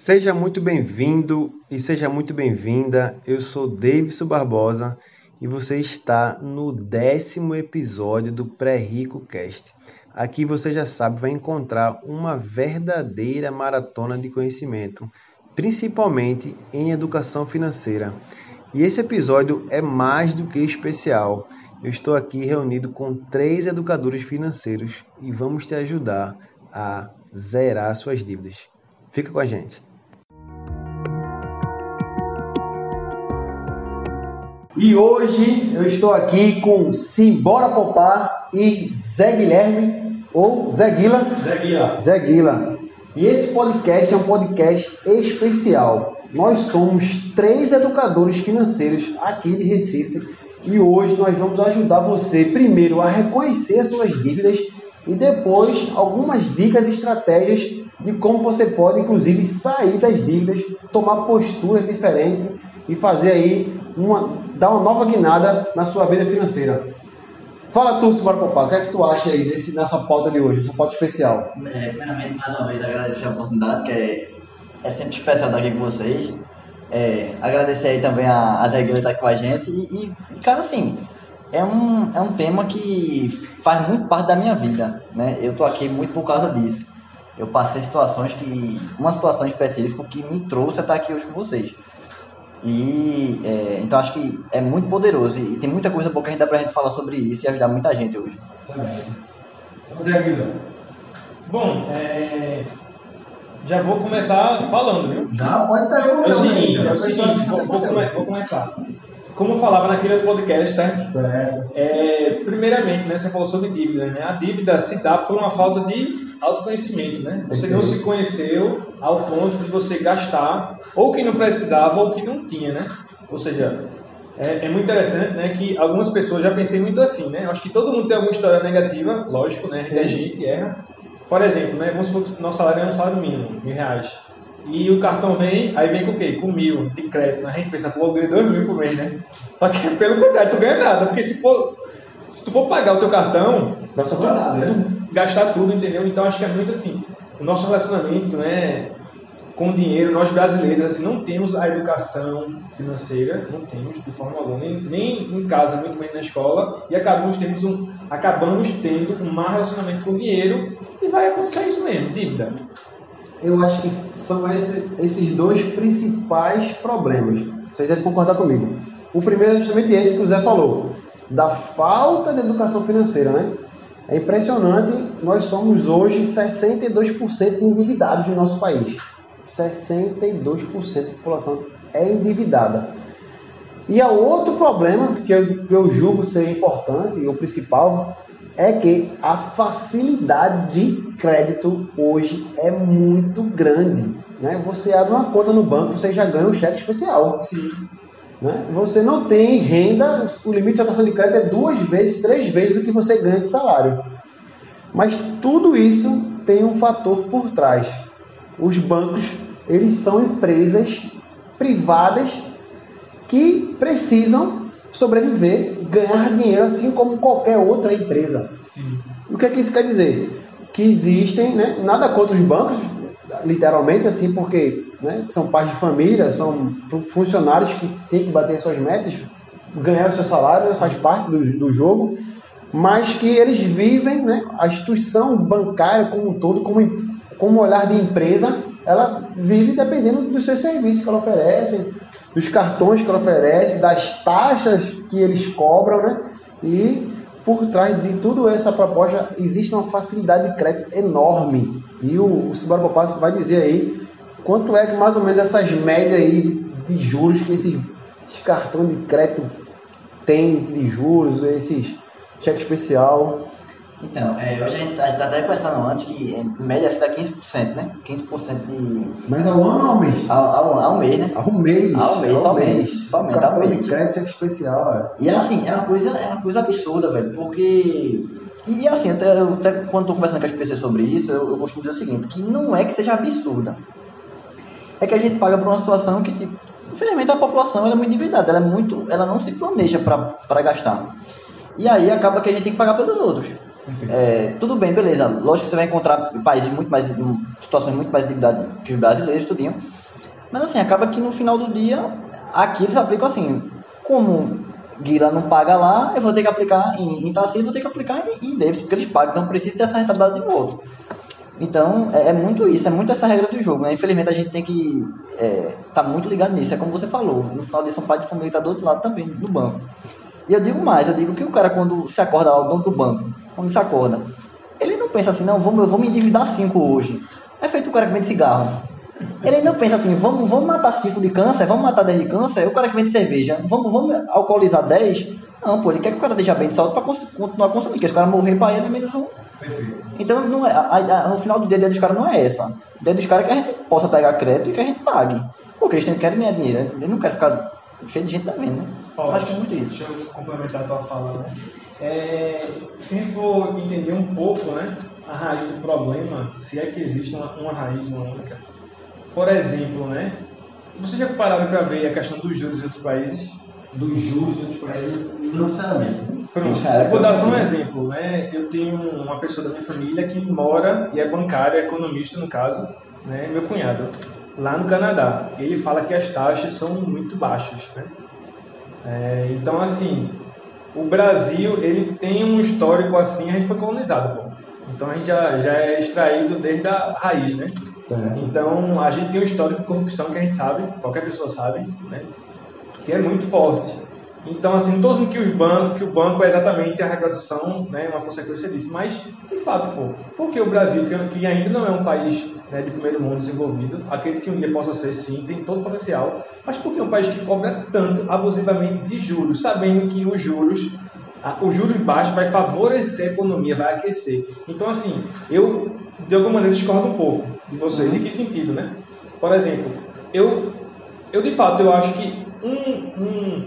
Seja muito bem-vindo e seja muito bem-vinda. Eu sou Davidson Barbosa e você está no décimo episódio do Pré-Rico Cast. Aqui você já sabe, vai encontrar uma verdadeira maratona de conhecimento, principalmente em educação financeira. E esse episódio é mais do que especial. Eu estou aqui reunido com três educadores financeiros e vamos te ajudar a zerar suas dívidas. Fica com a gente. E hoje eu estou aqui com Simbora Popar e Zé Guilherme, ou Zé Guila. Zé Guila. Zé Guila. E esse podcast é um podcast especial. Nós somos três educadores financeiros aqui de Recife e hoje nós vamos ajudar você, primeiro, a reconhecer as suas dívidas e depois algumas dicas e estratégias de como você pode, inclusive, sair das dívidas, tomar posturas diferentes e fazer aí uma, dar uma nova guinada na sua vida financeira. Fala tu, Simara Popá, o que é que tu acha aí desse, nessa pauta de hoje, essa pauta especial? É, primeiramente, mais uma vez, agradecer a oportunidade, que é, é sempre especial estar aqui com vocês. É, agradecer aí também a, a Zé estar aqui com a gente. E, e, cara, assim, é um, é um tema que faz muito parte da minha vida, né? Eu tô aqui muito por causa disso. Eu passei situações que... Uma situação específica que me trouxe a estar aqui hoje com vocês. E é, então acho que é muito poderoso e, tem muita coisa boa que a gente dá pra gente falar sobre isso e ajudar muita gente hoje. Excelente. Então, Zé Guilherme. Bom, é, já vou começar falando, viu? Já pode estar com É o seguinte, é o seguinte, vou, vou, come- vou começar. Como eu falava naquele outro podcast, certo? Certo. É, primeiramente, né, você falou sobre dívida, né? A dívida se dá por uma falta de autoconhecimento, né? Você não se conheceu ao ponto de você gastar ou que não precisava ou que não tinha, né? Ou seja, é, é muito interessante, né, que algumas pessoas já pensei muito assim, né? Eu acho que todo mundo tem alguma história negativa, lógico, né? A gente erra. Por exemplo, né, vamos supor que nosso salário é um salário mínimo, mil reais. E o cartão vem, aí vem com o quê? Com mil de crédito. A gente pensa, pô, eu ganho dois mil por mês, né? Só que pelo contrário, tu ganha nada. Porque se, for, se tu for pagar o teu cartão, Vai sobrar nada, né? tu gastar tudo, entendeu? Então acho que é muito assim. O nosso relacionamento, né? Com o dinheiro, nós brasileiros, assim, não temos a educação financeira, não temos de forma alguma, nem, nem em casa, muito menos na escola, e acabamos, temos um, acabamos tendo um mau relacionamento com o dinheiro, e vai acontecer isso mesmo, dívida. Eu acho que são esse- esses dois principais problemas. Vocês devem concordar comigo. O primeiro é justamente esse que o Zé falou, da falta de educação financeira, né? É impressionante, nós somos hoje 62% endividados no nosso país. 62% da população é endividada. E há outro problema que eu, que eu julgo ser importante, e o principal, é que a facilidade de crédito hoje é muito grande. Né? Você abre uma conta no banco, você já ganha um cheque especial. Sim. Né? Você não tem renda, o limite de cartão de crédito é duas vezes, três vezes o que você ganha de salário. Mas tudo isso tem um fator por trás. Os bancos, eles são empresas privadas que precisam sobreviver, ganhar dinheiro assim como qualquer outra empresa. Sim. O que é que isso quer dizer? Que existem, né, nada contra os bancos, literalmente assim, porque né, são pais de família, são fu- funcionários que têm que bater suas metas, ganhar o seu salário faz parte do, do jogo, mas que eles vivem, né, a instituição bancária como um todo, como, como olhar de empresa, ela vive dependendo dos seus serviços que ela oferece, dos cartões que ela oferece, das taxas que eles cobram, né? E por trás de tudo essa proposta existe uma facilidade de crédito enorme. E o, o Papasso vai dizer aí quanto é que mais ou menos essas médias aí de juros que esses, esses cartões de crédito têm de juros, esses cheque especial. Então, é, hoje a gente está até pensando antes que em média dá 15%, né? 15% de. Mas ao ano ou ao mês? Ao, ao, ao mês, né? Ao mês. Ao mês, somente, somente, ao Cartão de mês. crédito cheque especial. é. E assim, é uma coisa, é uma coisa absurda, velho, porque. E assim, até, eu- até quando estou conversando com as pessoas sobre isso, eu, eu costumo dizer o seguinte, que não é que seja absurda. É que a gente paga por uma situação que, tipo, infelizmente a população é muito endividada, ela é muito. ela não se planeja para gastar. E aí acaba que a gente tem que pagar pelos outros. É, tudo bem, beleza. Lógico que você vai encontrar países muito mais, situações muito mais endividadas que os brasileiros, tudinho. Mas assim, acaba que no final do dia, aqui eles aplicam assim, como Guila não paga lá, eu vou ter que aplicar em, em vou ter que aplicar em, em Davis, porque eles pagam, então preciso dessa rentabilidade de volta. Então, é, é, muito isso, é muito essa regra do jogo, né? Infelizmente a gente tem que é, tá muito ligado nisso, é como você falou, no final desse um pai de família tá do outro lado também, no banco. E eu digo mais, eu digo que o cara quando se acorda lá, o dono do banco, quando se acorda, ele não pensa assim, não, vamos, eu vou me endividar cinco hoje. É feito o cara que vende cigarro. Ele não pensa assim, vamos, vamos matar 5 de câncer, vamos matar 10 de câncer, o cara que vende cerveja, vamos, vamos alcoolizar 10. Não, pô, ele quer que o cara deixe bem de saúde para continuar consumindo, porque se o cara morrer para ele é menos um. Perfeito. Então, não é, a, a, no final do dia, a ideia dos caras não é essa. A ideia dos caras é que a gente possa pegar crédito e que a gente pague. Porque eles não querem ganhar dinheiro, eles não querem ficar cheio de gente também, né? Ó, Acho que é muito isso. Deixa eu complementar a tua fala, né? É, se a gente for entender um pouco, né, a raiz do problema, se é que existe uma, uma raiz, única, por exemplo, né? Você já pararam para ver a questão dos juros em outros países? Dos juros em outros países, não necessariamente. Pronto, eu vou dar só um exemplo. Né? Eu tenho uma pessoa da minha família que mora e é bancária, economista no caso, né? meu cunhado, lá no Canadá. Ele fala que as taxas são muito baixas. Né? É, então, assim, o Brasil ele tem um histórico assim, a gente foi colonizado, pô. Então a gente já, já é extraído desde a raiz, né? Certo. Então, a gente tem um histórico de corrupção que a gente sabe, qualquer pessoa sabe, né? que é muito forte. Então, assim, não estou dizendo que, os bancos, que o banco é exatamente a reprodução, né, uma consequência disso, mas, de fato, pô, porque o Brasil, que, que ainda não é um país né, de primeiro mundo desenvolvido, acredito que um dia possa ser, sim, tem todo o potencial, mas porque é um país que cobra tanto abusivamente de juros, sabendo que os juros os juros baixos vai favorecer a economia, vai aquecer. Então, assim, eu de alguma maneira discordo um pouco de vocês. Em que sentido, né? Por exemplo, eu, eu de fato eu acho que um, um,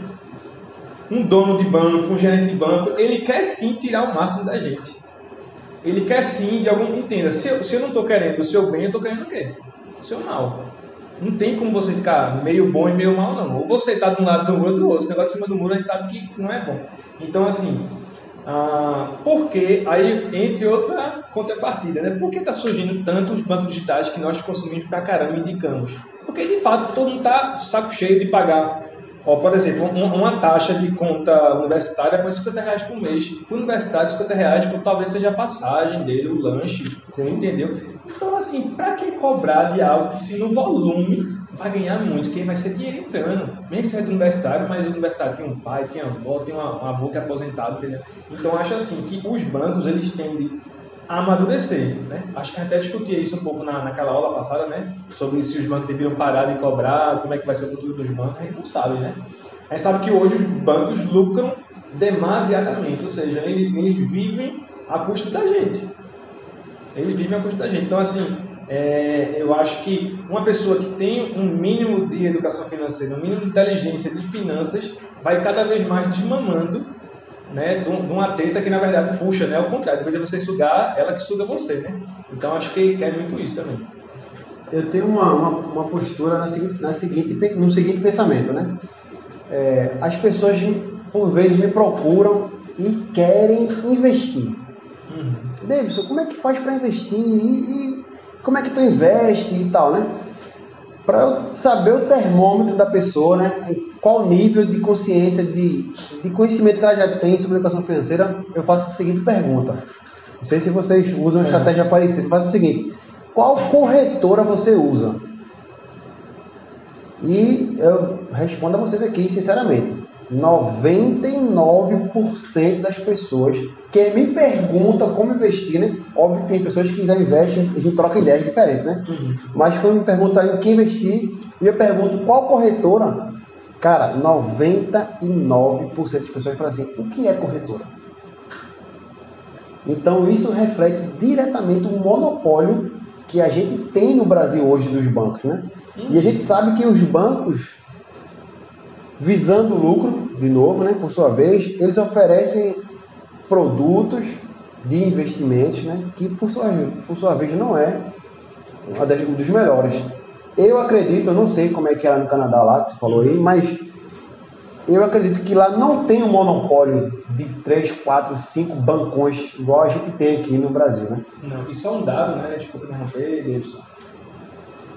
um dono de banco, um gerente de banco, ele quer sim tirar o máximo da gente. Ele quer sim, de algum. Entenda, se eu, se eu não estou querendo o seu bem, eu estou querendo o quê? O seu mal. Não tem como você ficar meio bom e meio mal, não. Ou você está de um lado do muro ou do outro. O negócio de cima do muro a gente sabe que não é bom. Então, assim, ah, porque, aí, entre outra contrapartida, né? Por que está surgindo tantos bancos digitais que nós consumimos pra caramba e indicamos? Porque, de fato, todo mundo está saco cheio de pagar. Ó, por exemplo, uma, uma taxa de conta universitária por 50 reais por mês. O universitário, 50 reais por, talvez seja a passagem dele, o lanche, Sim. entendeu? Então, assim, para que cobrar de algo que se no volume vai ganhar muito, porque vai ser dinheiro entrando. Mesmo que seja universitário, mas universitário tem um pai, tem avó, tem uma, um avô que é aposentado, entendeu? Então acho assim que os bancos eles tendem a amadurecer, né? Acho que até discutia isso um pouco na, naquela aula passada, né? Sobre se os bancos deveriam parar de cobrar, como é que vai ser o futuro dos bancos, a gente não sabe, né? A gente sabe que hoje os bancos lucram demasiadamente, ou seja, eles, eles vivem a custo da gente. Eles vivem a custo da gente. Então, assim, é, eu acho que uma pessoa que tem um mínimo de educação financeira, um mínimo de inteligência de finanças, vai cada vez mais desmamando né, de uma teta que na verdade puxa, né, ao contrário, depois de você sugar, ela que suga você, né? Então acho que, é muito isso também. Eu tenho uma, uma, uma postura na seguinte, na seguinte, no seguinte pensamento, né? É, as pessoas por vezes me procuram e querem investir. Uhum. Davidson, como é que faz para investir? E, e como é que tu investe e tal, né? Para eu saber o termômetro da pessoa, né? Qual nível de consciência, de, de conhecimento que ela já tem sobre educação financeira, eu faço a seguinte pergunta. Não sei se vocês usam uma é. estratégia parecida. Eu faço o seguinte: qual corretora você usa? E eu respondo a vocês aqui, sinceramente. 99% das pessoas que me perguntam como investir, né? Óbvio que tem pessoas que já investem, a gente troca ideias diferentes, né? Uhum. Mas quando me perguntam em que investir, e eu pergunto qual corretora, cara, 99% das pessoas falam assim: o que é corretora? Então isso reflete diretamente o monopólio que a gente tem no Brasil hoje dos bancos, né? Uhum. E a gente sabe que os bancos visando lucro, de novo, né, por sua vez, eles oferecem produtos de investimentos, né, que por sua, por sua vez não é um dos melhores. Eu acredito, eu não sei como é que era no Canadá lá, que você falou aí, mas eu acredito que lá não tem um monopólio de 3, 4, 5 bancões igual a gente tem aqui no Brasil, né? Não, isso é um dado, né? Desculpa interromper, Davidson.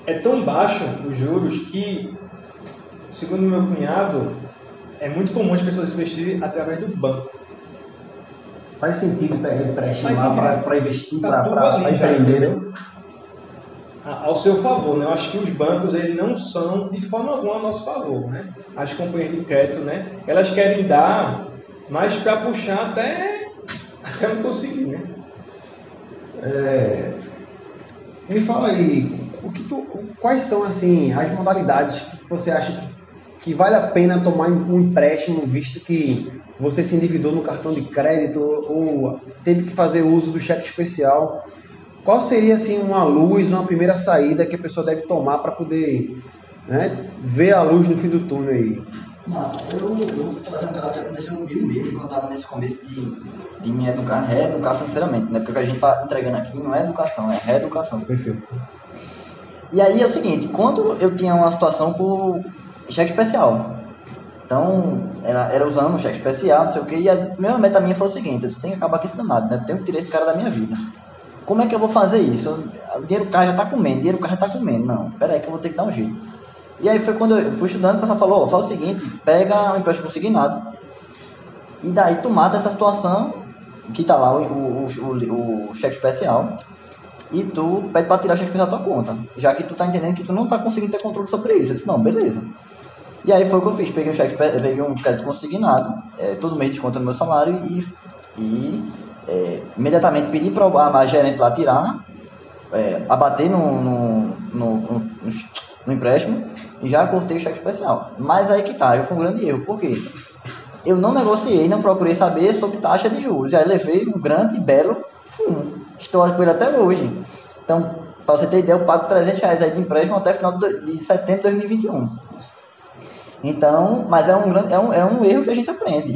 É tão baixo os juros que, segundo meu cunhado, é muito comum as pessoas investirem através do banco. Faz sentido pegar empréstimo lá para investir, Tá para empreender, né? Ao seu favor, né? Eu acho que os bancos eles não são de forma alguma a nosso favor, né? As companhias de crédito, né? Elas querem dar, mas para puxar até até não conseguir, né? É, me fala aí, o que tu- quais são assim as modalidades que você acha que, que vale a pena tomar um empréstimo, visto que você se endividou no cartão de crédito ou teve que fazer uso do cheque especial? Qual seria assim uma luz, uma primeira saída que a pessoa deve tomar para poder né, ver a luz no fim do túnel aí? Massa, eu, eu vou trazer um caso que aconteceu comigo mesmo quando eu estava nesse começo de, de me educar, reeducar financeiramente, né? Porque o que a gente está entregando aqui não é educação, é reeducação. Perfeito. E aí é o seguinte, quando eu tinha uma situação por cheque especial, então era, era usando um cheque especial, não sei o que, e a primeira meta minha foi o seguinte, eu disse, tenho que acabar com esse danado, né? Eu tenho que tirar esse cara da minha vida. Como é que eu vou fazer isso? O dinheiro do cara já tá comendo, o dinheiro do cara já tá comendo. Não, peraí que eu vou ter que dar um jeito. E aí foi quando eu fui estudando, o pessoal falou, faz o seguinte, pega um empréstimo consignado, e daí tu mata essa situação, que tá lá o, o, o, o cheque especial, e tu pede pra tirar o cheque especial da tua conta. Já que tu tá entendendo que tu não tá conseguindo ter controle sobre isso. Eu disse, não, beleza. E aí foi o que eu fiz, peguei um cheque, peguei um crédito consignado, é, todo mês desconto no meu salário e, e é, imediatamente pedi para a gerente lá tirar, é, abater no, no, no, no, no empréstimo e já cortei o cheque especial. Mas aí que tá, eu fui um grande erro. Por quê? Eu não negociei, não procurei saber sobre taxa de juros. Aí levei um grande e belo fumo. Com ele até hoje. Então, para você ter ideia, eu pago 300 reais aí de empréstimo até final de setembro de 2021. Então, mas é um, grande, é um, é um erro que a gente aprende.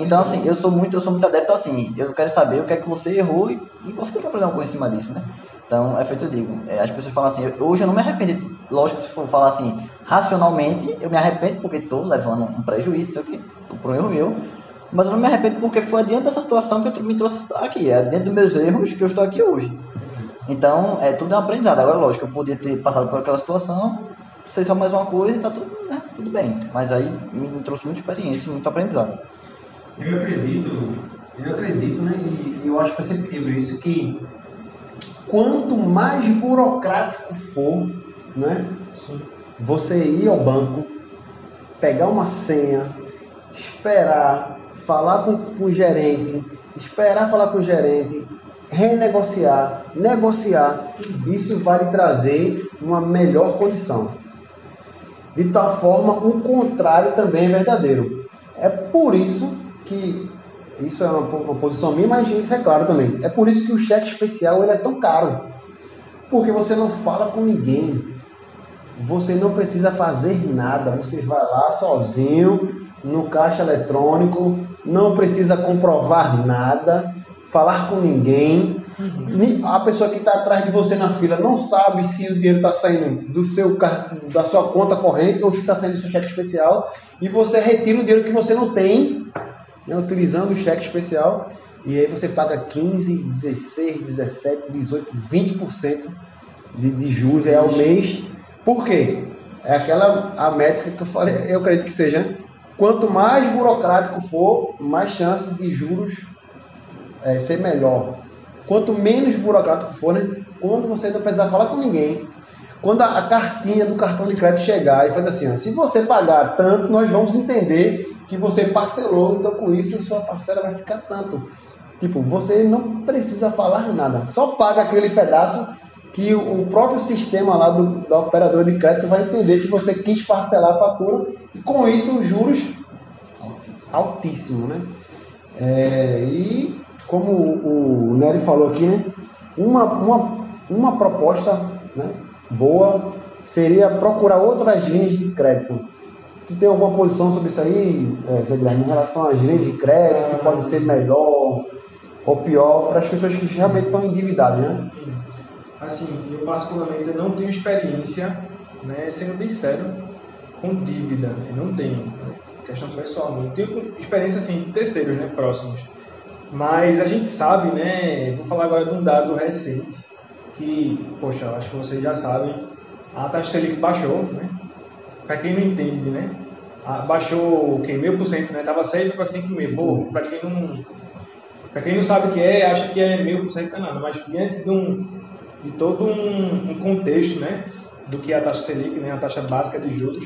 Então, assim, eu sou muito, eu sou muito adepto assim. Eu quero saber o que é que você errou e, e você tem que aprender alguma coisa em cima disso, né? Então, é feito eu digo. é, as pessoas falam assim, eu- hoje eu não me arrependo. Lógico se for falar assim, racionalmente, eu me arrependo porque estou levando um prejuízo, sei o quê, por um erro meu. Mas eu não me arrependo porque foi adiante dessa situação que eu me trouxe aqui. É dentro dos meus erros que eu estou aqui hoje. Então, é tudo é um aprendizado. Agora, lógico, eu podia ter passado por aquela situação, sei só mais uma coisa e tá tudo, né, tudo bem. Mas aí me trouxe muita experiência, muito aprendizado. Eu acredito, eu acredito, né? E eu acho perceptível isso que quanto mais burocrático for, né? Você ir ao banco, pegar uma senha, esperar, falar com, com o gerente, esperar falar com o gerente, renegociar, negociar, isso vai lhe trazer uma melhor condição. De tal forma, o contrário também é verdadeiro. É por isso que isso é uma, uma posição minha, mas isso é claro também. É por isso que o cheque especial ele é tão caro. Porque você não fala com ninguém. Você não precisa fazer nada. Você vai lá sozinho no caixa eletrônico, não precisa comprovar nada, falar com ninguém. Ni- A pessoa que está atrás de você na fila não sabe se o dinheiro está saindo do seu da sua conta corrente ou se está saindo do seu cheque especial e você retira o dinheiro que você não tem, né, utilizando o cheque especial e aí você paga 15, 16, 17, 18, 20% de, de juros aí ao mês. Por quê? É aquela a métrica que eu falei, eu acredito que seja. né? Quanto mais burocrático for, mais chance de juros é, ser melhor. Quanto menos burocrático for, né? quando você não precisar falar com ninguém, quando a, a cartinha do cartão de crédito chegar e fazer assim, ó, se você pagar tanto, nós vamos entender que você parcelou, então com isso sua parcela vai ficar tanto. Tipo, você não precisa falar nada, só paga aquele pedaço que o, próprio sistema lá do, da operadora de crédito vai entender que você quis parcelar a fatura e com isso os juros altíssimo, né? É, e como o, Nery falou aqui, né? Uma, uma, uma proposta né, boa seria procurar outras linhas de crédito. Tu tem alguma posição sobre isso aí, é, Zé Guilherme, em relação às linhas de crédito, que pode ser melhor ou pior para as pessoas que realmente estão endividadas, né? Assim, eu particularmente não tenho experiência, né, sendo bem sério, com dívida. Eu não tenho. né? questão pessoal, não tenho experiência assim terceiros, né, próximos. Mas a gente sabe, né, vou falar agora de um dado recente, que, poxa, acho que vocês já sabem, a taxa Selic baixou, né? Para quem não entende, né? baixou o que? Meio por cento, né? Tava 6 para 5,5. Pô, para quem não para quem não sabe o que é, acha que é meio por cento não é nada, mas diante de, um, de todo um, um, contexto, né? Do que é a taxa Selic, né? A taxa básica de juros,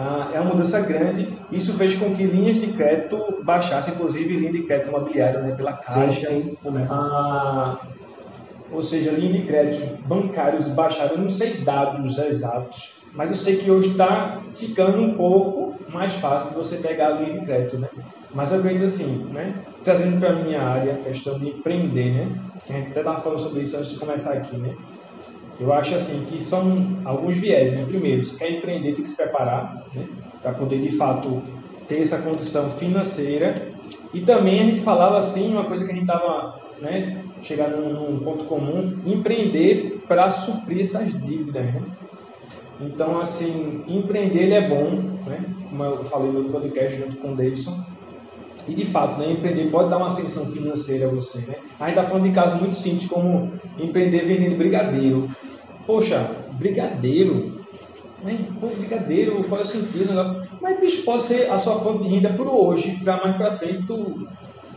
ah, é uma mudança grande. Isso fez com que linhas de crédito baixassem, inclusive linha de crédito imobiliário, né? Pela Caixa. Sim, sim, ah, ou seja, linha de créditos bancários baixaram. Eu não sei dados exatos, mas eu sei que hoje está ficando um pouco mais fácil de você pegar a linha de crédito, né? Mas eu acredito assim, né? Trazendo para a minha área a questão de empreender, né? Que a gente até estava falando sobre isso antes de começar aqui, né? Eu acho assim que são alguns viés, né? Primeiro, se quer empreender, tem que se preparar, né? Para poder de fato ter essa condição financeira. E também a gente falava assim, uma coisa que a gente estava, né? Chegar num, num ponto comum, empreender para suprir essas dívidas, né? Então, assim, empreender ele é bom, né? Como eu falei no podcast junto com o Davidson. E de fato, né, empreender pode dar uma ascensão financeira a você. Né? A gente está falando de casos muito simples, como empreender vendendo brigadeiro. Poxa, brigadeiro. Né? Pô, brigadeiro, qual é o sentido? Né? Mas bicho, pode ser a sua fonte de renda por hoje, para mais para frente tu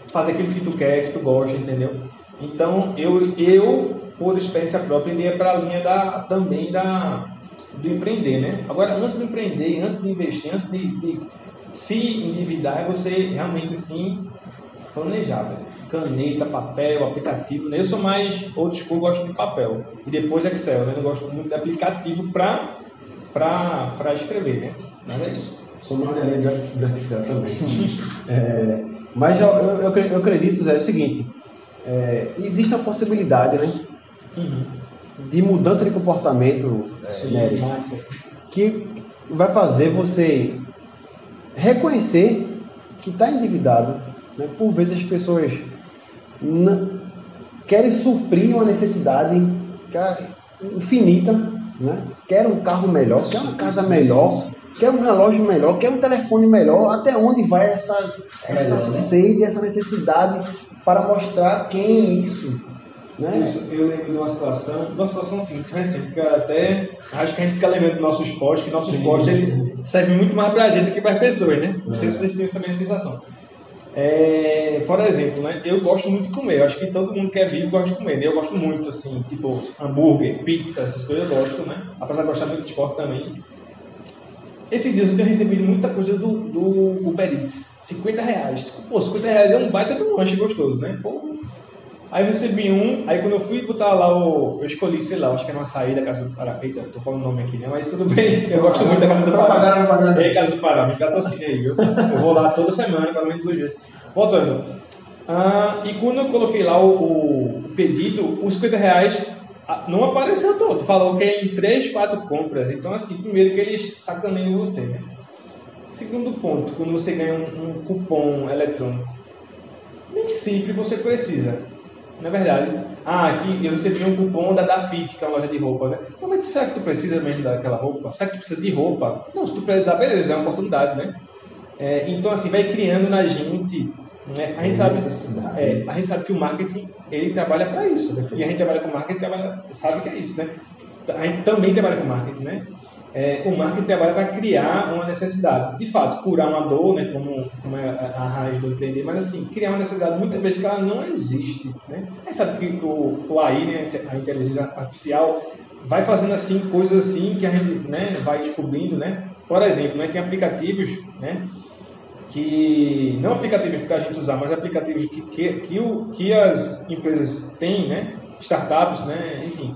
fazer aquilo que tu quer, que tu gosta, entendeu? Então, eu, eu por experiência própria, iria para a linha da, também da, do empreender, né? Agora, antes de empreender, antes de investir, antes de, de se endividar, é você realmente sim planejar. Caneta, papel, aplicativo. Né? Eu sou mais old school, gosto de papel. E depois Excel, né? Eu gosto muito de aplicativo para para escrever, né? Mas é isso. Sou da linha do Excel também. é, mas eu, eu, eu, acredito, Zé, é o seguinte. É, existe a possibilidade, né? Uhum. De mudança de comportamento, é, Nery, que vai fazer você reconhecer que está endividado. Né? Por vezes as pessoas querem suprir uma necessidade infinita, né? quer um carro melhor, quer uma casa melhor, quer um relógio melhor, quer um telefone melhor. Até onde vai essa, essa né? sede, essa necessidade para mostrar quem é isso? Né? Isso, eu lembro de uma situação, uma situação assim, recente, que até acho que a gente fica lembrando dos nossos posts, que nossos Sim. posts eles servem muito mais para a gente do que para as pessoas, né? Não sei se vocês têm essa mesma sensação. É, por exemplo, né, eu gosto muito de comer, eu acho que todo mundo que é vivo gosta de comer, né? eu gosto muito, assim, tipo hambúrguer, pizza, essas coisas eu gosto, né? Apesar de gostar muito de esporte também. Esses dias eu tenho recebido muita coisa do, do Uber Eats, 50 reais. Pô, 50 reais é um baita de um lanche gostoso, né? Pô, Aí eu recebi um, aí quando eu fui botar lá o. Eu escolhi, sei lá, acho que era uma saída Casa do Pará. Eita, tô falando o nome aqui, né? Mas tudo bem, eu gosto muito da Casa do Pará. Propaganda, É, Casa do Pará, me patrocina aí, viu? Eu vou lá toda semana, pelo menos duas vezes. Voltando. Ah, e quando eu coloquei lá o, o pedido, os 50 reais ah, não apareceu todo. Falou que é em 3, 4 compras. Então, assim, primeiro que eles sacaneiam você, né? Segundo ponto, quando você ganha um, um cupom eletrônico, nem sempre você precisa na é verdade, ah, aqui eu recebi um cupom da Dafit, que é uma loja de roupa, né? Mas será que tu precisa mesmo daquela roupa? Será que tu precisa de roupa? Não, se tu precisar, beleza, é uma oportunidade, né? É, então, assim, vai criando na gente. Né? A, gente sabe, é, a gente sabe que o marketing ele trabalha para isso. E a gente trabalha com marketing trabalha, sabe que é isso, né? A gente também trabalha com marketing, né? É, o marketing trabalha para criar uma necessidade. De fato, curar uma dor, né, como, como é a, raiz do empreender, mas assim, criar uma necessidade muitas vezes que ela não existe. Né? Sabe que o, o AI, né, a inteligência artificial, vai fazendo assim coisas assim que a gente né, vai descobrindo. Né? Por exemplo, né, tem aplicativos né, que não aplicativos para a gente usar, mas aplicativos que, que, que, o, que as empresas têm, né, startups, né, enfim,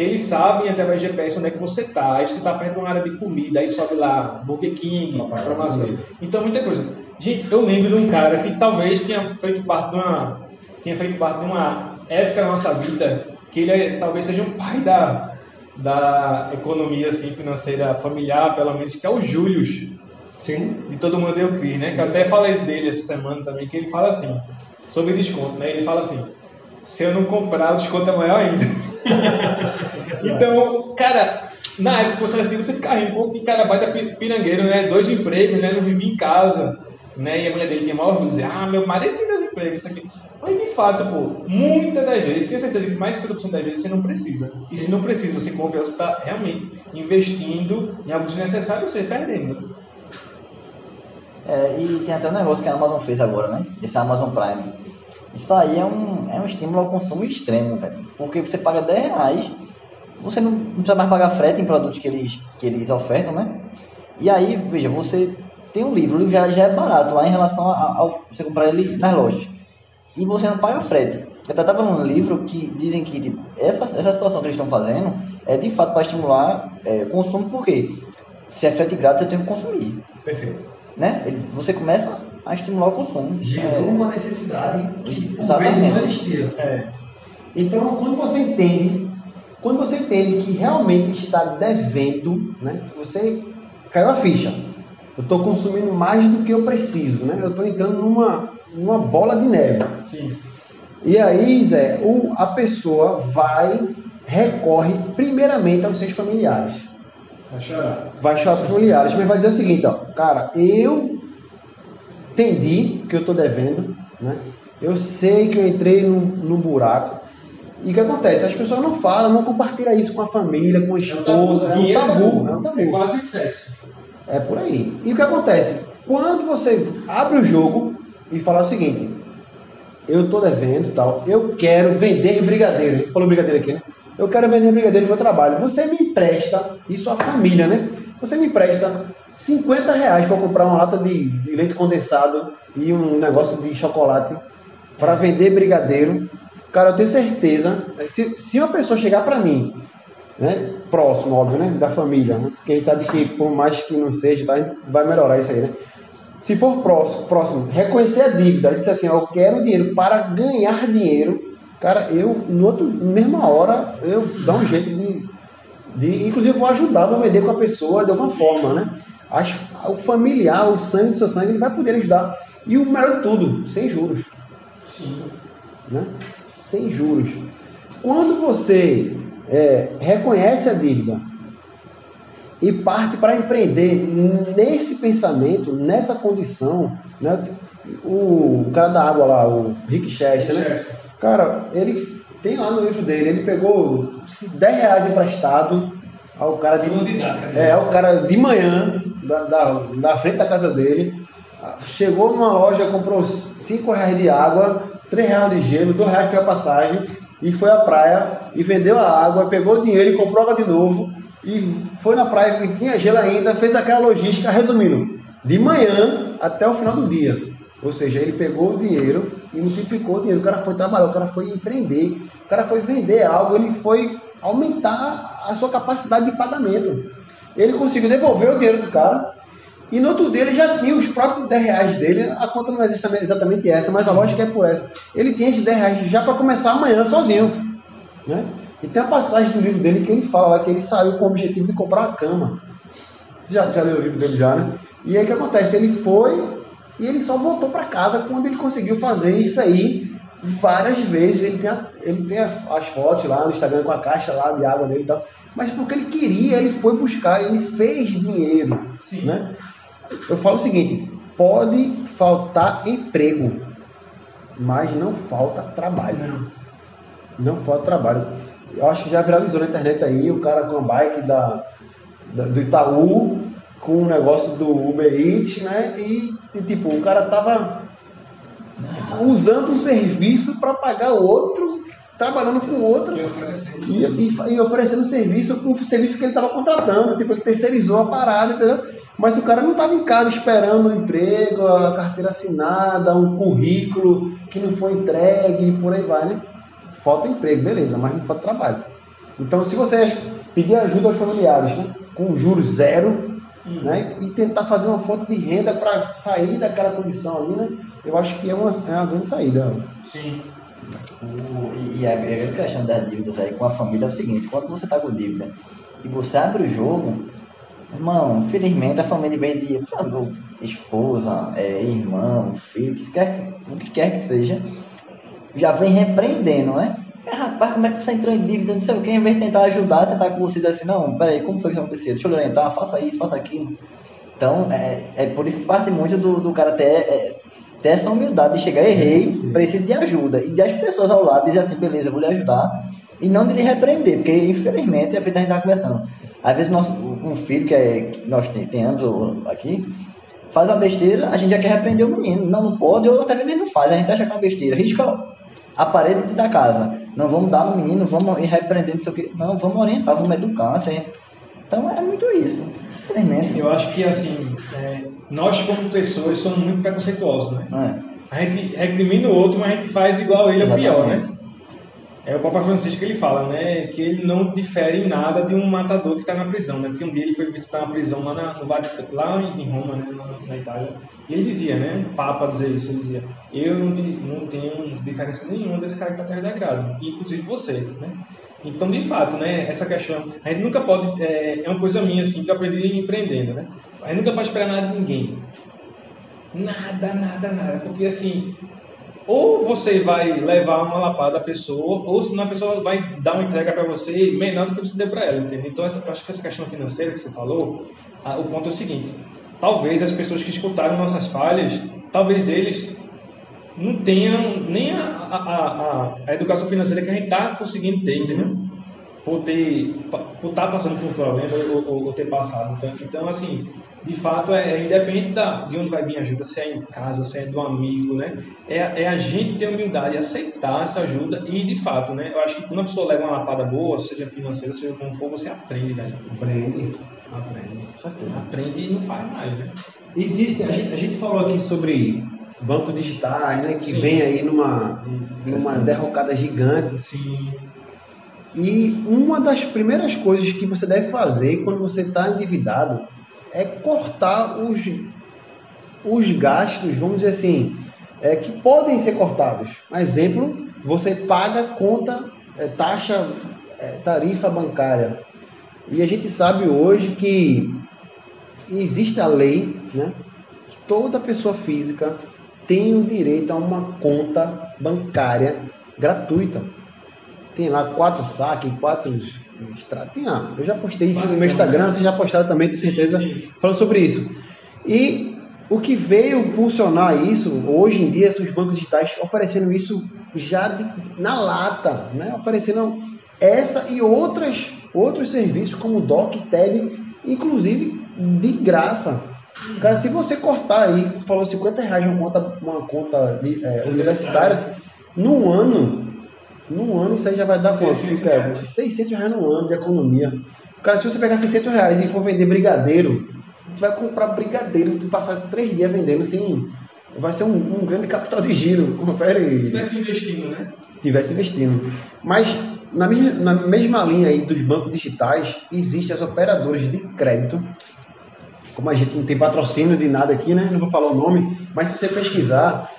que eles sabem através do GPS onde é que você está. Aí você está perto de uma área de comida, aí sobe lá Burger King, informação. Então, muita coisa. Gente, eu lembro de um cara que talvez tenha feito parte de uma, tinha feito parte de uma época da nossa vida que ele é, talvez seja um pai da, da economia assim, financeira familiar, pelo menos, que é o Júlio. Sim. De todo mundo eu crio, né? Que eu até falei dele essa semana também, que ele fala assim, sobre desconto, né? Ele fala assim, se eu não comprar, o desconto é maior ainda. então, cara, Na época você assistiu, você fica rindo, pô, que cara baita pi- pirangueiro, né? Dois empregos, né? Não vivia em casa, né? E a mulher dele tinha maior orgulho, dizer, ah, meu marido tem dois empregos, isso aqui. Mas de fato, pô, muitas das vezes, tenho certeza que mais de 50% das vezes você não precisa. E se não precisa, você compra, você está realmente investindo em algo desnecessário, você está perdendo. É, e tem até um negócio que a Amazon fez agora, né? Esse Amazon Prime. Isso aí é um, é um estímulo ao consumo extremo, velho. Porque você paga 10 reais, você não, não precisa mais pagar frete em produtos que eles, que eles ofertam, né? E aí, veja, você tem um livro, o livro já, já é barato lá em relação a- ao você comprar ele nas lojas. E você não paga frete. Eu até estava num livro que dizem que tipo, essa, essa situação que eles estão fazendo é de fato para estimular é, o consumo, porque se é frete grátis, eu tenho que consumir. Perfeito. Né? Ele- você começa a estimular o consumo. Gerou É, uma necessidade que por Exatamente. vezes não existia. É. Então, quando você entende, quando você entende que realmente está devendo, né? Você caiu a ficha. Eu estou consumindo mais do que eu preciso, né? Eu estou entrando numa, numa bola de neve. Sim. E aí, Zé, o, a pessoa vai, recorre primeiramente aos seus familiares. Vai chorar. Vai chorar para os familiares, mas vai dizer o seguinte, ó, cara, eu entendi que eu estou devendo, né? Eu sei que eu entrei num, num buraco. E o que acontece? As pessoas não falam, não compartilham isso com a família, com a esposa. É um tabu, é um tabu. É quase sexo. É por aí. E o que acontece? Quando você abre o jogo e fala o seguinte, eu tô devendo tal, eu quero vender brigadeiro. A gente falou brigadeiro aqui, né? Eu quero vender brigadeiro no meu trabalho. Você me empresta, e sua família, né? Você me empresta 50 reais para comprar uma lata de, de leite condensado e um negócio de chocolate para vender brigadeiro. Cara, eu tenho certeza, se, se uma pessoa chegar para mim né? Próximo, óbvio, né? Da família, né? Porque a gente sabe que por mais que não seja, tá? a gente vai melhorar isso aí, né? Se for próximo, próximo, reconhecer a dívida, disse assim, eu quero dinheiro para ganhar dinheiro, cara, eu, no outro, mesma hora, eu dou um jeito de, de, inclusive vou ajudar, vou vender com a pessoa de alguma forma, né? As, o familiar, o sangue do seu sangue, ele vai poder ajudar. E o melhor de tudo, sem juros Sim. né? sem juros. Quando você é, reconhece a dívida e parte para empreender nesse pensamento, nessa condição, né? o, o cara da água lá, o Rick Chester, né? Cara, ele tem lá no livro dele, ele pegou 10 reais emprestado ao cara de, né? é, ao cara de manhã, da, da, frente da casa dele, chegou numa loja, comprou 5 reais de água, 3 reais de gelo, 2 reais foi a passagem, e foi à praia, e vendeu a água, pegou o dinheiro e comprou água de novo, e foi na praia que tinha gelo ainda, fez aquela logística, resumindo, de manhã até o final do dia. Ou seja, ele pegou o dinheiro e multiplicou o dinheiro. O cara foi trabalhar, o cara foi empreender, o cara foi vender algo, ele foi aumentar a sua capacidade de pagamento. Ele conseguiu devolver o dinheiro do cara e no outro dia ele já tinha os próprios 10 reais dele. A conta não é exatamente- essa, mas a lógica é por essa. Ele tinha esses 10 reais já para começar amanhã sozinho. Né? E tem a passagem do livro dele que ele fala que ele saiu com o objetivo de comprar uma cama. Você já, já leu o livro dele já, né? E aí o que acontece? Ele foi e ele só voltou para casa quando ele conseguiu fazer isso aí várias vezes. Ele tem, a- ele tem as, fotos lá no Instagram com a caixa lá de água dele e tal. Mas porque ele queria, ele foi buscar, ele fez dinheiro. Sim. Né? Eu falo o seguinte: pode faltar emprego, mas não falta trabalho. Não. Não falta trabalho. Eu acho que já viralizou na internet aí o cara com a bike da, da- do Itaú com o negócio do Uber Eats, né? E, e, tipo, o cara tava usando um serviço para pagar o outro, trabalhando com o outro E oferecendo. e, e, e oferecendo serviço com o serviço que ele estava contratando, tipo, ele terceirizou a parada, entendeu? Mas o cara não estava em casa esperando um emprego, a carteira assinada, um currículo que não foi entregue e por aí vai, né? Falta emprego, beleza, mas não falta trabalho. Então, se você pedir ajuda aos familiares, né? Com juros zero, né? E tentar fazer uma fonte de renda para sair daquela condição ali, né? Eu acho que é uma, é uma grande saída. Sim. O- e a, grande questão das dívidas aí com a família é o seguinte, quando você tá com dívida e você abre o jogo, irmão, infelizmente a família vem de sabe, esposa, é, irmão, filho, que quer, o que quer que seja, já vem repreendendo, né? rapaz, como é que você entrou em dívida, não sei o que, em vez de tentar ajudar, você tá com você assim, não, peraí, como foi que isso aconteceu? Deixa eu orientar, faça isso, faça aquilo. Então, é, é por isso que parte muito do, do cara ter, é, ter essa humildade de chegar, errei, preciso de ajuda. E das pessoas ao lado dizer assim, beleza, eu vou lhe ajudar. E não de lhe repreender, porque infelizmente é feito a gente estar conversando. Às vezes nosso, um filho que, é, que nós tenhamos aqui, faz uma besteira, a gente já quer repreender o menino. Não, não pode, ou até mesmo não faz, a gente acha que é uma besteira. Risca a parede da casa. Não vamos dar no menino, vamos ir repreendendo isso aqui. Não, vamos orientar, vamos educar. Assim. Então é muito isso. Infelizmente. Eu acho que assim, é, nós como pessoas somos muito preconceituosos, né? É. A gente recrimina o outro, mas a gente faz igual ele ou pior, né? É o Papa Francisco que ele fala, né? Que ele não difere em nada de um matador que está na prisão, né? Porque um dia ele foi visitar uma prisão lá na, no Vaticano, lá em Roma, né? na, na Itália. E ele dizia, né? O Papa dizer isso, ele dizia: Eu não, não tenho diferença nenhuma desse cara que está terra inclusive você, né? Então, de fato, né? Essa questão, a gente nunca pode, é, é uma coisa minha assim que eu aprendi empreendendo, né? A gente nunca pode esperar nada de ninguém. Nada, nada, nada, porque assim, ou você vai levar uma lapada à pessoa, ou senão a pessoa vai dar uma entrega para você menor do que você deu para ela, entendeu? Então, essa, acho que essa questão financeira que você falou, ah, o ponto é o seguinte: talvez as pessoas que escutaram nossas falhas, talvez eles não tenham nem a, a, a, a educação financeira que a gente está conseguindo ter, entendeu? Por ter, por estar passando por um problema ou, ou- ou ter passado. Então, então assim, de fato, é, é independente da, de onde vai vir a ajuda, se é em casa, se é do amigo, né? É, é a gente ter humildade, aceitar essa ajuda e, de fato, né? Eu acho que quando a pessoa leva uma lapada boa, seja financeira, seja como for, você aprende, velho. Aprende. Aprende. Com certeza. Aprende e não faz mais, né? Existe, a gente, a gente falou aqui sobre bancos digitais, né? Que Sim. vem aí numa, numa derrocada gigante. Sim. E uma das primeiras coisas que você deve fazer quando você está endividado é cortar os, os gastos, vamos dizer assim, é, que podem ser cortados. Um exemplo, você paga conta, é, taxa, é, tarifa bancária. E a gente sabe hoje que existe a lei, né? Que toda pessoa física tem o direito a uma conta bancária gratuita. Tem lá quatro saques, quatro extratos. Tem lá. Eu já postei isso no meu Instagram, vocês já postaram também, tenho certeza, Sim. falando sobre isso. E o que veio funcionar isso, hoje em dia, são os bancos digitais oferecendo isso já de- na lata, né? oferecendo essa e outras, outros serviços como o DOC, TED, inclusive de graça. Cara, se você cortar aí, você falou 50 reais uma conta, uma conta de, é, universitária, num ano, num ano isso aí já vai dar quanto? 600 Cara, reais. 600 reais no ano de economia. Cara, se você pegar 600 reais e for vender brigadeiro, tu vai comprar brigadeiro, tu passar três dias vendendo assim, vai ser um, um grande capital de giro. Confere Se tivesse investindo, né? tivesse investindo. Mas na mesma, na mesma linha aí dos bancos digitais, existem as operadoras de crédito. Como a gente não tem patrocínio de nada aqui, né? Não vou falar o nome, mas se você pesquisar,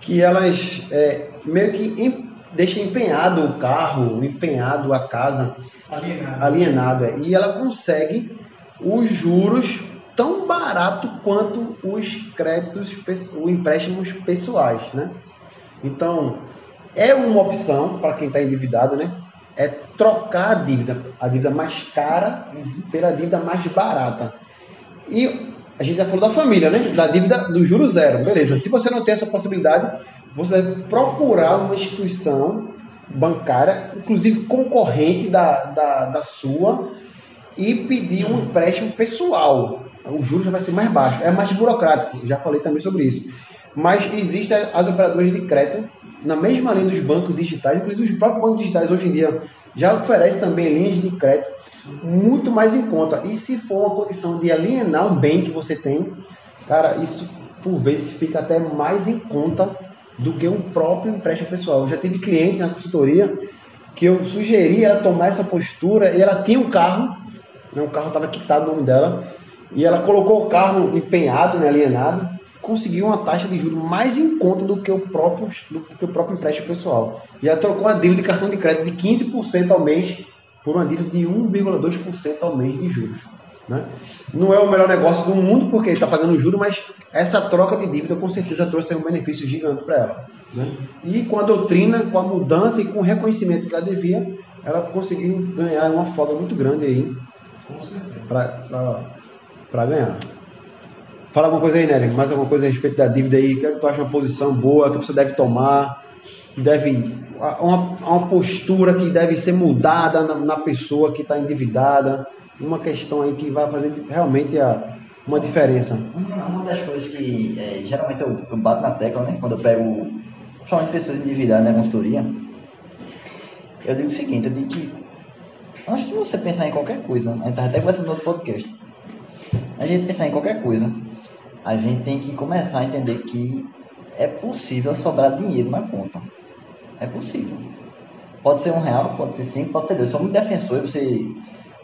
que elas é, meio que em, deixam empenhado o carro, empenhado a casa, Alienado. alienado. é. E ela consegue os juros tão barato quanto os créditos, os empréstimos pessoais, né? Então, é uma opção para quem está endividado, né? É trocar a dívida, a dívida mais cara pela dívida mais barata. E a gente já falou da família, né? Da dívida do juro zero. Beleza. Se você não tem essa possibilidade, você deve procurar uma instituição bancária, inclusive concorrente da, da, da sua, e pedir um empréstimo pessoal. O juro já vai ser mais baixo. É mais burocrático. Já falei também sobre isso. Mas existem as operadoras de crédito na mesma linha dos bancos digitais, inclusive os próprios bancos digitais hoje em dia já oferecem também linhas de crédito muito mais em conta. E se for uma condição de alienar um bem que você tem, cara, isso por vezes fica até mais em conta do que um próprio empréstimo pessoal. Eu já tive clientes na consultoria que eu sugeri ela tomar essa postura e ela tinha um carro, né, o carro estava quitado no nome dela, e ela colocou o carro empenhado, né, alienado, conseguiu uma taxa de juros mais em conta do que o próprio, do que o próprio empréstimo pessoal. E ela trocou uma dívida de cartão de crédito de 15% ao mês por uma dívida de 1,2% ao mês de juros. Né? Não é o melhor negócio do mundo porque ele está pagando juros, mas essa troca de dívida com certeza trouxe um benefício gigante para ela. Né? E com a doutrina, com a mudança e com o reconhecimento que ela devia, ela conseguiu ganhar uma folga muito grande aí para ganhar. Fala alguma coisa aí, Nery. Mais alguma coisa a respeito da dívida aí? O que, tu acha uma posição boa, que você deve tomar, deve. Uma, uma postura que deve ser mudada na, na pessoa que está endividada. Uma questão aí que vai fazer realmente a, uma diferença. Uma, das coisas que é, geralmente eu, eu, bato na tecla, né? Quando eu pego, principalmente pessoas endividadas na consultoria, eu digo o seguinte, eu digo que antes de você pensar em qualquer coisa, a gente estava até conversando no outro podcast, a gente pensar em qualquer coisa, a gente tem que começar a entender que é possível sobrar dinheiro na conta. É possível. Pode ser um real, pode ser cinco, pode ser dois. Eu sou muito defensor, você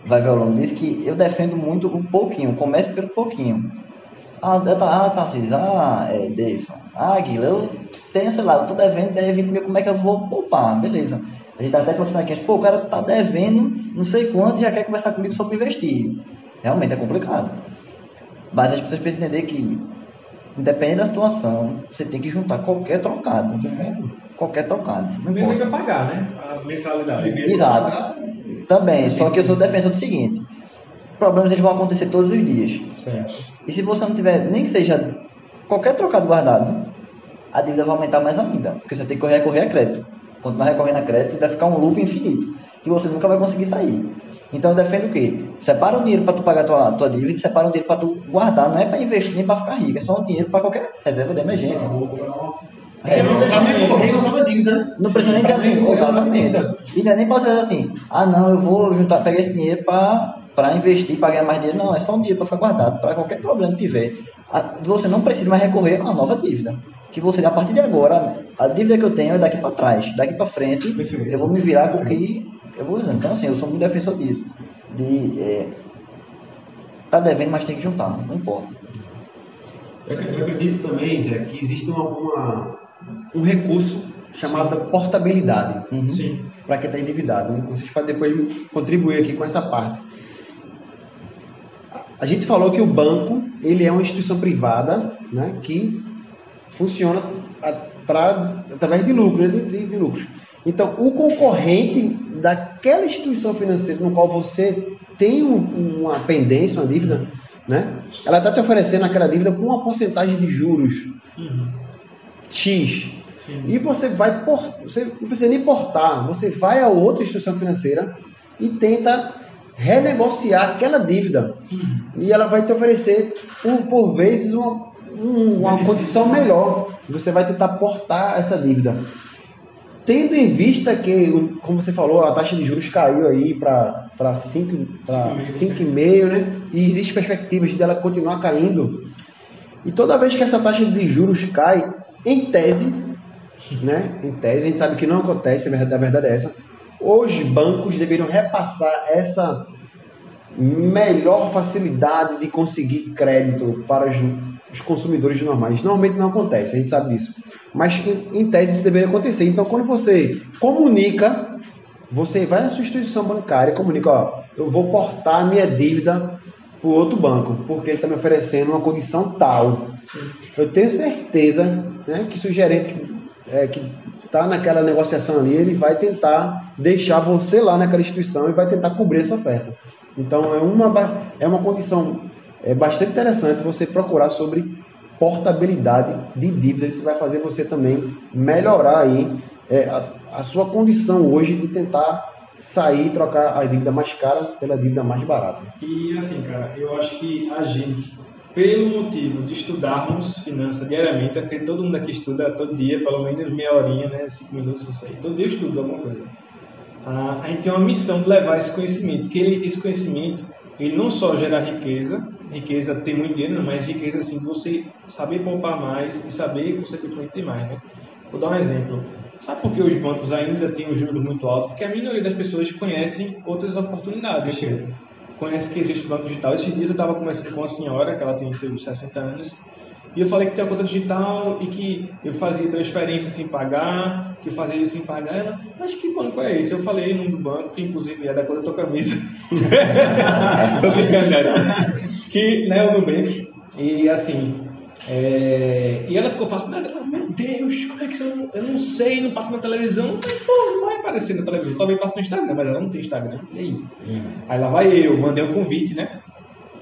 vai ver ao longo disso, que eu defendo muito o pouquinho, comece pelo pouquinho. Ah, tá, ah, Tarcísio, ah, é, Davidson, ah, Guilherme, eu tenho, sei lá, eu tô devendo 10, 20 mil, como é que eu vou poupar? Beleza. A gente tá até conversando aqui, pô, o cara tá devendo não sei quanto e já quer conversar comigo sobre investir. Realmente é complicado. Mas as pessoas precisam entender que, independente da situação, você tem que juntar qualquer trocado. Qualquer trocado. Não Primeiro tem que pagar, né? A mensalidade. Exato. Também, só que eu sou defensor do seguinte: problemas eles vão acontecer todos os dias. Certo. E se você não tiver, nem que seja qualquer trocado guardado, a dívida vai aumentar mais ainda. Porque você tem que correr, recorrer a crédito. Continuar recorrendo a crédito vai ficar um loop infinito. Que você nunca vai conseguir sair. Então eu defendo o quê? Separa o dinheiro para tu pagar a tua, tua dívida e separa o dinheiro para tu guardar. Não é para investir nem para ficar rico. É só um dinheiro para qualquer reserva de emergência. É, não precisa nem ter assim, exatamente. E não é nem você dizer assim, ah não, eu vou juntar, pegar esse dinheiro para investir, para ganhar mais dinheiro. Não, é só um dinheiro para ficar guardado, para qualquer problema que tiver. Você não precisa mais recorrer a uma nova dívida. Que você, a partir de agora, a dívida que eu tenho é daqui para trás. Daqui para frente, eu vou me virar com o que eu vou usando. Então, assim, eu sou muito defensor disso. De, é, tá devendo, mas tem que juntar, não importa. Eu ac- eu acredito também, Zé, que existe uma, uma- um recurso chamado portabilidade. Uhum. Sim. para quem está endividado. né? Vocês podem depois contribuir aqui com essa parte. A gente falou que o banco ele é uma instituição privada né, que funciona a- pra, através de lucro, né, de, de- de lucros. Então, o concorrente daquela instituição financeira no qual você tem um- uma pendência, uma dívida, né, ela está te oferecendo aquela dívida com uma porcentagem de juros Uhum. X. Sim. E você vai por, você não precisa nem portar, você vai a outra instituição financeira e tenta renegociar aquela dívida. E ela vai te oferecer, por, por vezes, uma, um- uma condição melhor. Você vai tentar portar essa dívida. Tendo em vista que, como você falou, a taxa de juros caiu aí para 5,5, né? E existe perspectivas dela continuar caindo. E toda vez que essa taxa de juros cai, em tese, né? Em tese, a gente sabe que não acontece, a verdade, é essa. Hoje, bancos deveriam repassar essa melhor facilidade de conseguir crédito para os, os consumidores normais. Normalmente não acontece, a gente sabe disso. Mas, em, em tese, isso deveria acontecer. Então, quando você comunica, você vai na sua instituição bancária e comunica, ó, eu vou portar a minha dívida para outro banco, porque ele está me oferecendo uma condição tal. Eu tenho certeza né, que se o gerente é, que está naquela negociação ali, ele vai tentar deixar você lá naquela instituição e vai tentar cobrir essa oferta. Então é uma, é uma condição é bastante interessante você procurar sobre portabilidade de dívidas. Isso vai fazer você também melhorar aí é, a, a sua condição hoje de tentar sair e trocar a dívida mais cara pela dívida mais barata. E assim, cara, eu acho que a gente, pelo motivo de estudarmos finanças diariamente, porque todo mundo aqui estuda todo dia, pelo menos meia horinha, né? Cinco minutos, não sei. Todo dia eu estudo alguma coisa. Ah, a gente tem uma missão de levar esse conhecimento, que ele, esse conhecimento, ele não só gera riqueza, riqueza tem muito dinheiro, não, mas riqueza assim, de você saber poupar mais e saber consequentemente ter mais, né? Vou dar um exemplo. Sabe por que os bancos ainda têm os juros muito altos? Porque a maioria das pessoas conhecem outras oportunidades. Conhece que existe banco digital. Esses dias eu estava conversando com uma senhora, que ela tem seus 60 anos, E eu falei que tinha conta digital e que eu fazia transferência sem pagar, que eu fazia isso sem pagar. Ela, mas que banco é esse? Eu falei o nome do banco, que inclusive é da cor da tua camisa. Tô brincando, né? Que, né, o Nubank. E assim, é... e ela ficou fascinada. Ela, meu Deus, como é que você não... Eu não sei, não passa na televisão. Pô, vai aparecer na televisão. Talvez passe no Instagram, mas ela não tem Instagram. E aí? Aí lá vai eu, mandei um convite, né?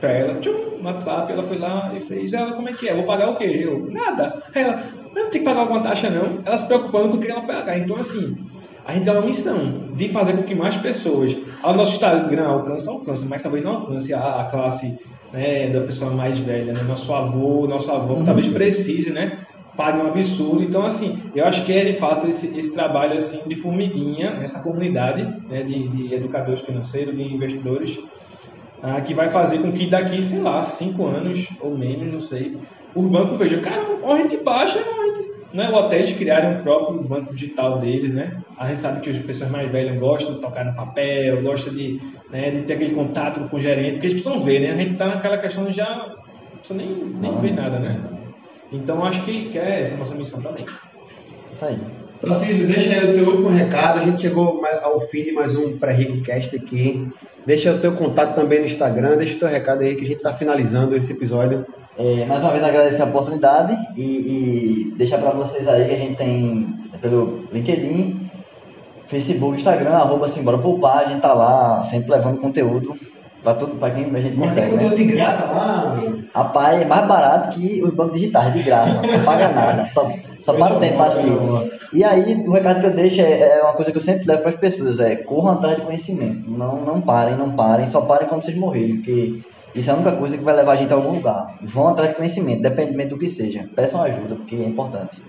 Pra ela, tchum, no WhatsApp, ela foi lá e fez, ela, como é que é? Vou pagar o quê? Eu, nada. Aí ela, não tem que pagar alguma taxa não. Ela se preocupando com o que ela pagar. Então, assim, a gente tem uma missão de fazer com que mais pessoas, ao nosso Instagram alcance, alcance, mas também não alcance a, a classe né, da pessoa mais velha, né? Nosso avô, nosso avô, que talvez precise, né? Pague um absurdo. Então, assim, eu acho que é de fato esse, esse trabalho assim de formiguinha, nessa comunidade né, de, de educadores financeiros, de investidores, ah, que vai fazer com que daqui, sei lá, cinco anos ou menos, não sei, o banco veja, cara, a gente baixa, a gente. Né, ou até eles criarem um próprio banco digital deles, né? A gente sabe que as pessoas mais velhas gostam de tocar no papel, gostam de, né, de ter aquele contato com o gerente, porque eles precisam ver, né? A gente tá naquela questão de já não precisa nem, nem ver nada, né? Então acho que, que é essa a nossa missão também. Isso aí. Francisco, deixa aí o teu último recado. A gente chegou ao fim de mais um pré-rico cast aqui. Deixa o teu contato também no Instagram. Deixa o teu recado aí que a gente está finalizando esse episódio. É, mais uma vez agradecer a oportunidade e, e deixar para vocês aí que a gente tem pelo LinkedIn, Facebook, Instagram, arroba Simbora Poupar, a gente tá lá sempre levando conteúdo para tudo, para quem a gente Mas tem consegue, conteúdo né? de graça lá. Rapaz, é mais barato que os bancos digitais, de graça, não paga nada, só, só para o tempo para assistir. E aí, o recado que eu deixo é, é uma coisa que eu sempre levo para as pessoas, é corram atrás de conhecimento, não, não parem, não parem, só parem quando vocês morrerem, porque isso é a única coisa que vai levar a gente a algum lugar. Vão atrás de conhecimento, independente do que seja, peçam ajuda, porque é importante.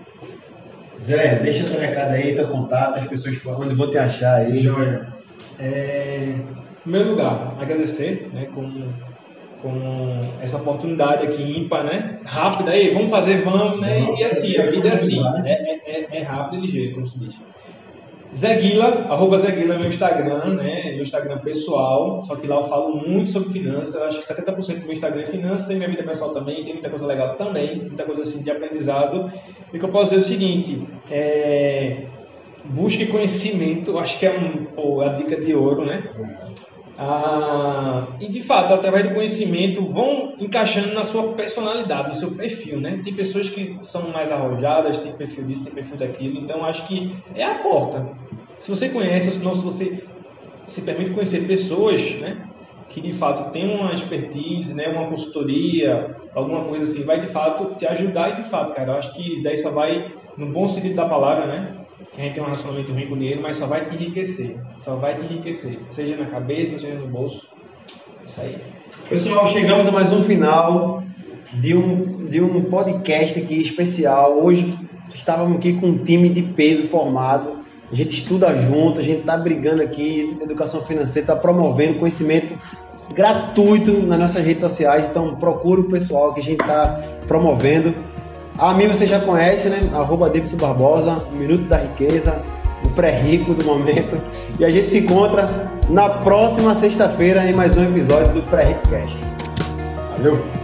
Zé, deixa teu recado aí, teu contato, as pessoas onde vão te achar aí. Joia. É, primeiro lugar, agradecer né, com, com essa oportunidade aqui ímpar, né? Rápida, aí, vamos fazer, vamos, né? E assim, a vida é assim, é, é, é, é rápido e ligeiro, como se diz. Zé Guila, arroba Zé Guila é meu Instagram, né? Meu Instagram pessoal, só que lá eu falo muito sobre finanças. Acho que 70% do meu Instagram é finanças, tem minha vida pessoal também, tem muita coisa legal também, muita coisa assim de aprendizado. E que eu posso dizer é o seguinte, é, busque conhecimento, acho que é um, pô, a dica de ouro, né? Ah, e de fato, através do conhecimento, vão encaixando na sua personalidade, no seu perfil, né? Tem pessoas que são mais arrojadas, tem perfil disso, tem perfil daquilo, então acho que é a porta. Se você conhece, ou se não, se você se permite conhecer pessoas, né? Que de fato têm uma expertise, né? Uma consultoria, alguma coisa assim, vai de fato te ajudar e de fato, cara, eu acho que daí só vai, no bom sentido da palavra, né? Que a gente tem um relacionamento ruim com dinheiro, mas só vai te enriquecer. Só vai te enriquecer. Seja na cabeça, seja no bolso. Isso aí. Pessoal, chegamos a mais um final de um, de um podcast aqui especial. Hoje estávamos aqui com um time de peso formado. A gente estuda junto, a gente está brigando aqui, educação financeira, está promovendo conhecimento gratuito nas nossas redes sociais. Então procura o pessoal que a gente está promovendo. A mim você já conhece, né? Arroba Davidson Barbosa, Minuto da Riqueza, o pré-rico do momento. E a gente se encontra na próxima sexta-feira em mais um episódio do Pré-Rico Cast. Valeu!